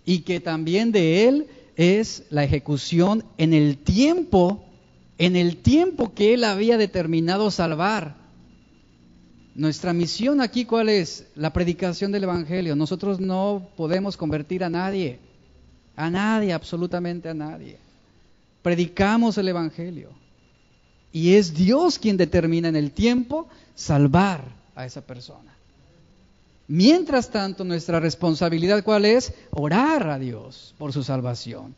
S1: y que también de Él es la ejecución en el tiempo, en el tiempo que Él había determinado salvar. Nuestra misión aquí, ¿cuál es? La predicación del Evangelio. Nosotros no podemos convertir a nadie, a nadie, absolutamente a nadie predicamos el Evangelio. Y es Dios quien determina en el tiempo salvar a esa persona. Mientras tanto, nuestra responsabilidad cuál es? Orar a Dios por su salvación.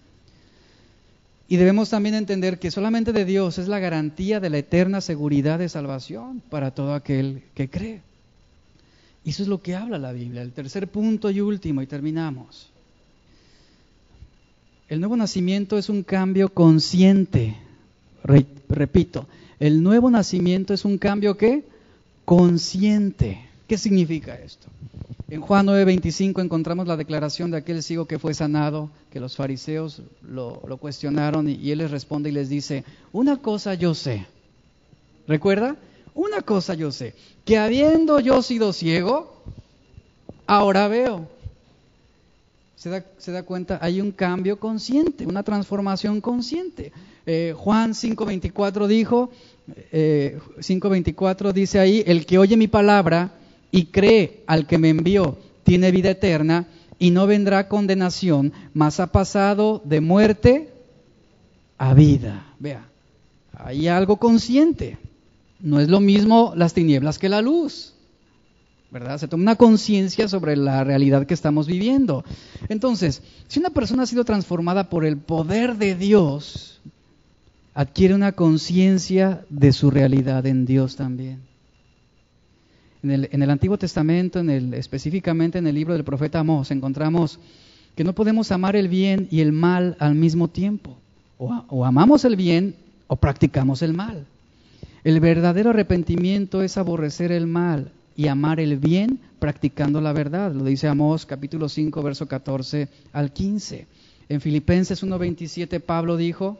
S1: Y debemos también entender que solamente de Dios es la garantía de la eterna seguridad de salvación para todo aquel que cree. Eso es lo que habla la Biblia. El tercer punto y último, y terminamos. El nuevo nacimiento es un cambio consciente. repito, el nuevo nacimiento es un cambio que consciente. ¿Qué significa esto? En Juan 9:25 encontramos la declaración de aquel ciego que fue sanado, que los fariseos lo, cuestionaron y, y él les responde y les dice, una cosa yo sé. ¿Recuerda? Una cosa yo sé, que habiendo yo sido ciego, ahora veo se da, cuenta, hay un cambio consciente, una transformación consciente. Eh, Juan 5.24 dijo, eh, 5.24 dice ahí, el que oye mi palabra y cree al que me envió, tiene vida eterna y no vendrá condenación, mas ha pasado de muerte a vida. Vea, hay algo consciente. No es lo mismo las tinieblas que la luz. ¿Verdad? Se toma una conciencia sobre la realidad que estamos viviendo. Entonces, si una persona ha sido transformada por el poder de Dios, adquiere una conciencia de su realidad en Dios también. En el, Antiguo Testamento, en el, específicamente en el libro del profeta Amós, encontramos que no podemos amar el bien y el mal al mismo tiempo. o amamos el bien o practicamos el mal. El verdadero arrepentimiento es aborrecer el mal y amar el bien practicando la verdad. Lo dice Amós capítulo 5, verso 14 al 15. En Filipenses 1.27 Pablo dijo,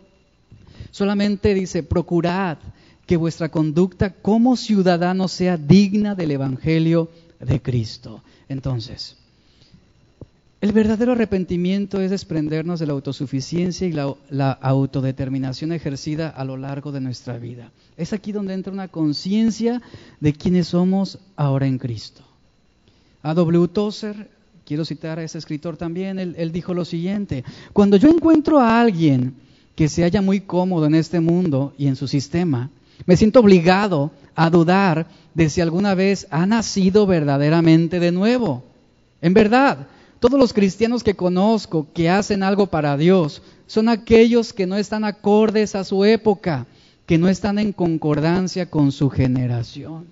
S1: solamente dice, procurad que vuestra conducta como ciudadano sea digna del Evangelio de Cristo. Entonces, el verdadero arrepentimiento es desprendernos de la autosuficiencia y la, autodeterminación ejercida a lo largo de nuestra vida. Es aquí donde entra una conciencia de quiénes somos ahora en Cristo. A W. Tozer, quiero citar a ese escritor también, él, él dijo lo siguiente, cuando yo encuentro a alguien que se halla muy cómodo en este mundo y en su sistema, Me siento obligado a dudar de si alguna vez ha nacido verdaderamente de nuevo. En verdad, todos los cristianos que conozco que hacen algo para Dios son aquellos que no están acordes a su época, que no están en concordancia con su generación.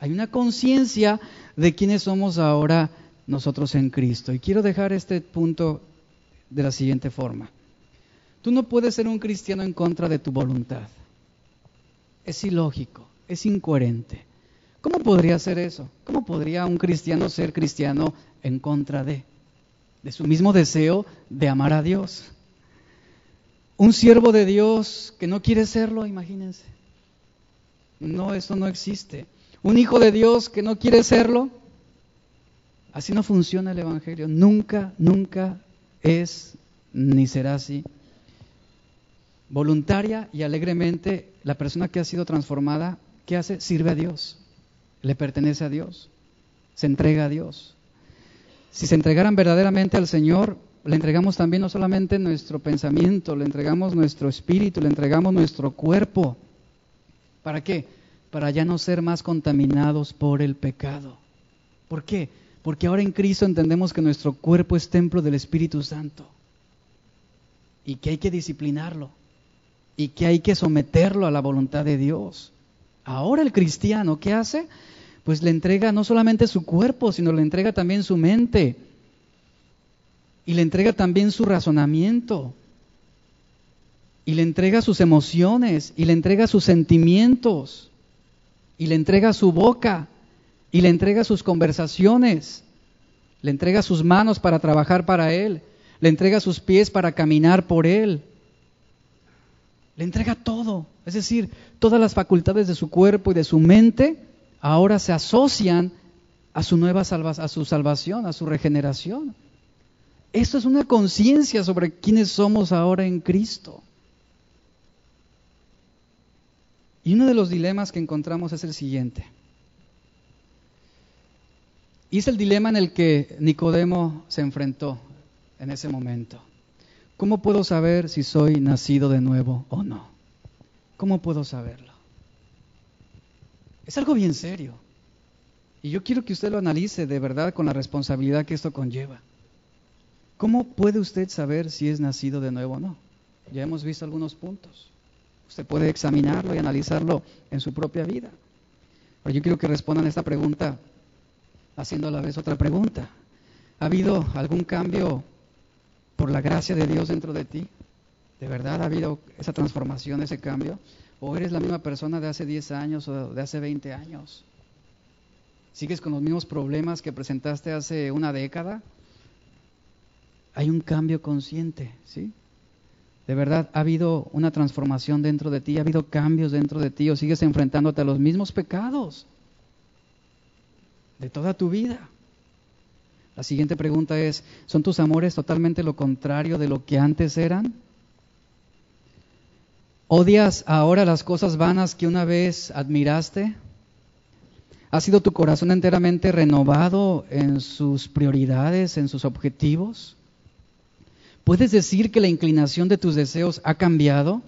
S1: Hay una conciencia de quiénes somos ahora nosotros en Cristo. Y quiero dejar este punto de la siguiente forma. Tú no puedes ser un cristiano en contra de tu voluntad. Es ilógico, es incoherente. ¿Cómo podría ser eso? ¿Cómo podría un cristiano ser cristiano en contra de? De su mismo deseo de amar a Dios. Un siervo de Dios que no quiere serlo, imagínense. No, eso no existe. Un hijo de Dios que no quiere serlo. Así no funciona el Evangelio. Nunca, nunca es ni será así. Voluntaria y alegremente, la persona que ha sido transformada, ¿qué hace? Sirve a Dios. Le pertenece a Dios. Se entrega a Dios. Si se entregaran verdaderamente al Señor, le entregamos también no solamente nuestro pensamiento, le entregamos nuestro espíritu, le entregamos nuestro cuerpo. ¿Para qué? Para ya no ser más contaminados por el pecado. ¿Por qué? Porque ahora en Cristo entendemos que nuestro cuerpo es templo del Espíritu Santo y que hay que disciplinarlo y que hay que someterlo a la voluntad de Dios. Ahora el cristiano, ¿qué hace? Pues le entrega no solamente su cuerpo, sino le entrega también su mente, y le entrega también su razonamiento. Y le entrega sus emociones. Y le entrega sus sentimientos. Y le entrega su boca. Y le entrega sus conversaciones. Le entrega sus manos para trabajar para Él. Le entrega sus pies para caminar por Él. Le entrega todo. Es decir, todas las facultades de su cuerpo y de su mente ahora se asocian a su nueva a su salvación, a su regeneración. Esto es una conciencia sobre quiénes somos ahora en Cristo. Y uno de los dilemas que encontramos es el siguiente. Y es el dilema en el que Nicodemo se enfrentó en ese momento. ¿Cómo puedo saber si soy nacido de nuevo o no? ¿Cómo puedo saberlo? Es algo bien serio. Y yo quiero que usted lo analice de verdad con la responsabilidad que esto conlleva. ¿Cómo puede usted saber si es nacido de nuevo o no? Ya hemos visto algunos puntos. Usted puede examinarlo y analizarlo en su propia vida. Pero yo quiero que respondan esta pregunta haciendo a la vez otra pregunta. ¿Ha habido algún cambio por la gracia de Dios dentro de ti? ¿De verdad ha habido esa transformación, ese cambio? ¿O eres la misma persona de hace 10 años o de hace 20 años? ¿Sigues con los mismos problemas que presentaste hace una década? hay un cambio consciente, ¿sí? De verdad, ha habido una transformación dentro de ti, ha habido cambios dentro de ti, o sigues enfrentándote a los mismos pecados de toda tu vida. La siguiente pregunta es, ¿son tus amores totalmente lo contrario de lo que antes eran? ¿Odias ahora las cosas vanas que una vez admiraste? ¿Ha sido tu corazón enteramente renovado en sus prioridades, en sus objetivos? ¿Puedes decir que la inclinación de tus deseos ha cambiado?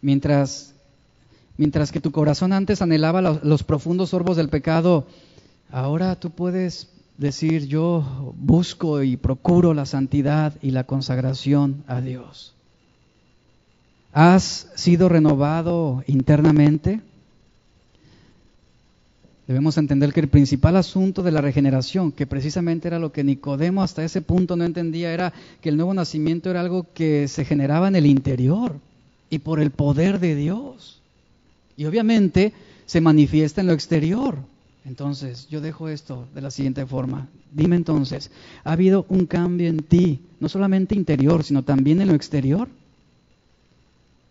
S1: Mientras, mientras que tu corazón antes anhelaba los, los profundos sorbos del pecado, ahora tú puedes decir, yo busco y procuro la santidad y la consagración a Dios. ¿Has sido renovado internamente? Debemos entender que el principal asunto de la regeneración, que precisamente era lo que Nicodemo hasta ese punto no entendía, era que el nuevo nacimiento era algo que se generaba en el interior y por el poder de Dios. Y obviamente se manifiesta en lo exterior. Entonces, yo dejo esto de la siguiente forma. Dime entonces, ¿ha habido un cambio en ti, no solamente interior, sino también en lo exterior?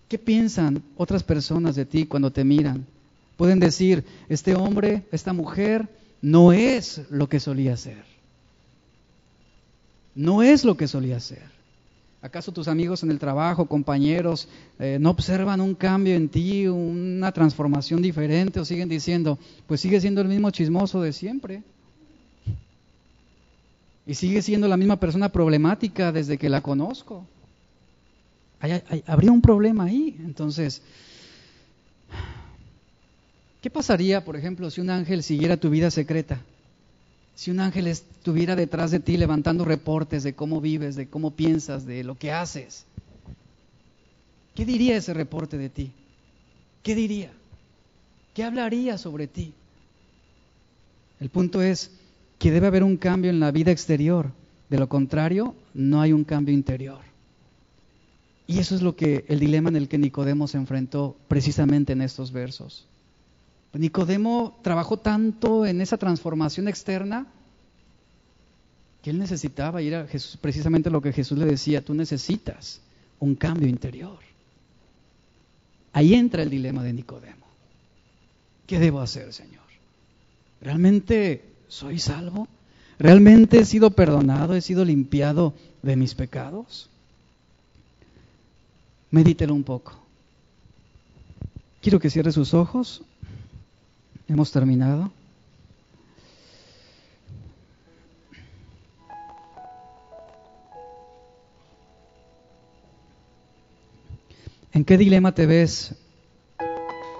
S1: ¿Qué piensan otras personas de ti cuando te miran? Pueden decir, este hombre, esta mujer, no es lo que solía ser. No es lo que solía ser. ¿Acaso tus amigos en el trabajo, compañeros, eh, no observan un cambio en ti, una transformación diferente o siguen diciendo, pues sigue siendo el mismo chismoso de siempre? Y sigue siendo la misma persona problemática desde que la conozco. Habría un problema ahí. Entonces, ¿qué pasaría, por ejemplo, si un ángel siguiera tu vida secreta? Si un ángel estuviera detrás de ti levantando reportes de cómo vives, de cómo piensas, de lo que haces. ¿Qué diría ese reporte de ti? ¿Qué diría? ¿Qué hablaría sobre ti? El punto es que debe haber un cambio en la vida exterior. De lo contrario, no hay un cambio interior. Y eso es lo que el dilema en el que Nicodemo se enfrentó precisamente en estos versos. Nicodemo trabajó tanto en esa transformación externa que él necesitaba ir a Jesús, precisamente lo que Jesús le decía, tú necesitas un cambio interior. Ahí entra el dilema de Nicodemo. ¿Qué debo hacer, Señor? ¿Realmente soy salvo? ¿Realmente he sido perdonado? ¿He sido limpiado de mis pecados? Medítelo un poco. Quiero que cierre sus ojos. Hemos terminado. ¿En qué dilema te ves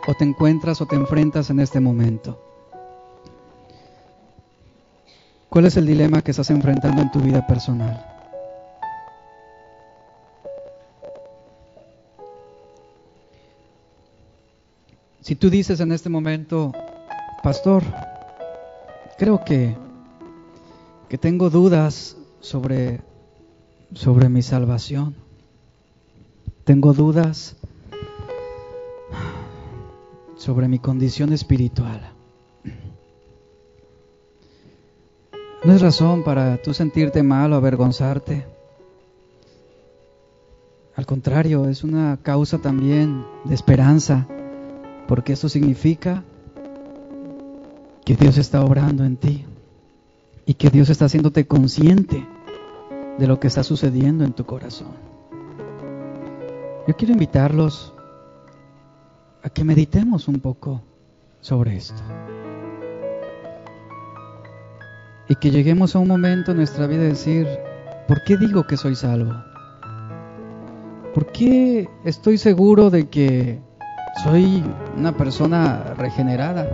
S1: o te encuentras o te enfrentas en este momento? ¿Cuál es el dilema que estás enfrentando en tu vida personal? Si tú dices en este momento, pastor, creo que, que tengo dudas sobre, sobre mi salvación, tengo dudas sobre mi condición espiritual. No es razón para tú sentirte mal o avergonzarte. Al contrario, es una causa también de esperanza porque eso significa que Dios está obrando en ti y que Dios está haciéndote consciente de lo que está sucediendo en tu corazón. Yo quiero invitarlos a que meditemos un poco sobre esto. Y que lleguemos a un momento en nuestra vida de decir, ¿por qué digo que soy salvo? ¿Por qué estoy seguro de que soy una persona regenerada.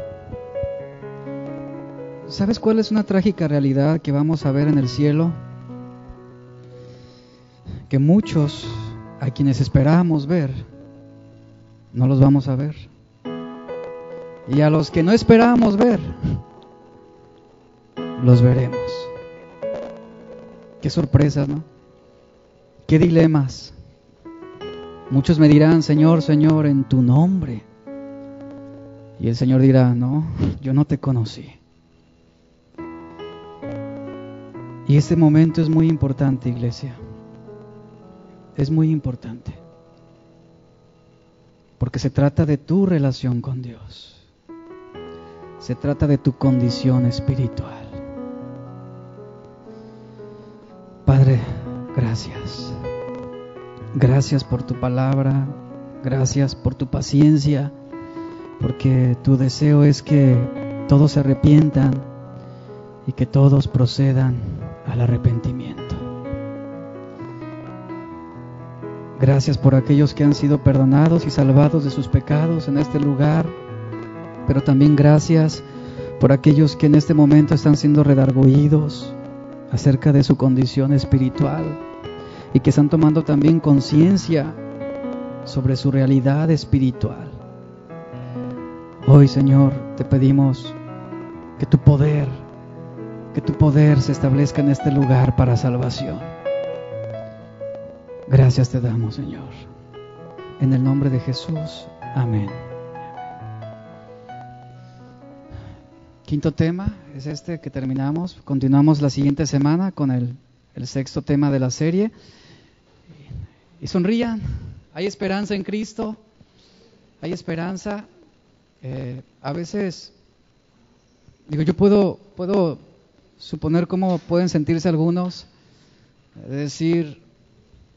S1: ¿Sabes cuál es una trágica realidad que vamos a ver en el cielo? Que muchos a quienes esperábamos ver, no los vamos a ver. Y a los que no esperábamos ver, los veremos. Qué sorpresas, ¿no? Qué dilemas. Muchos me dirán, Señor, Señor, en tu nombre. Y el Señor dirá, no, yo no te conocí. Y este momento es muy importante, iglesia. Es muy importante. Porque se trata de tu relación con Dios. Se trata de tu condición espiritual. Padre, gracias. Gracias por tu palabra, gracias por tu paciencia, porque tu deseo es que todos se arrepientan y que todos procedan al arrepentimiento. Gracias por aquellos que han sido perdonados y salvados de sus pecados en este lugar, pero también gracias por aquellos que en este momento están siendo redarguidos acerca de su condición espiritual y que están tomando también conciencia sobre su realidad espiritual. Hoy, Señor, te pedimos que tu poder, que tu poder se establezca en este lugar para salvación. Gracias te damos, Señor. En el nombre de Jesús. Amén. Quinto tema es este que terminamos. Continuamos la siguiente semana con el, el sexto tema de la serie y sonrían. Hay esperanza en Cristo, hay esperanza. Eh, a veces, digo, yo puedo, puedo suponer cómo pueden sentirse algunos, es decir,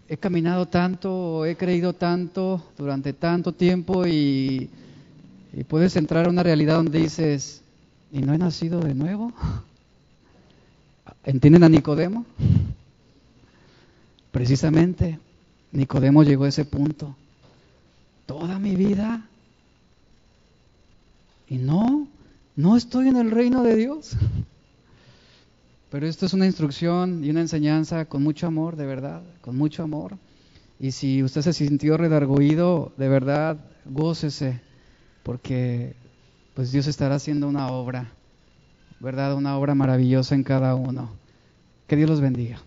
S1: he caminado tanto, he creído tanto durante tanto tiempo y, y puedes entrar a una realidad donde dices, ¿y no he nacido de nuevo? ¿Entienden a Nicodemo? Precisamente Nicodemo llegó a ese punto. Toda mi vida. Y no, no estoy en el reino de Dios. Pero esto es una instrucción y una enseñanza con mucho amor, de verdad, con mucho amor. Y si usted se sintió redarguido, de verdad, gócese, porque pues Dios estará haciendo una obra, ¿verdad? Una obra maravillosa en cada uno. Que Dios los bendiga.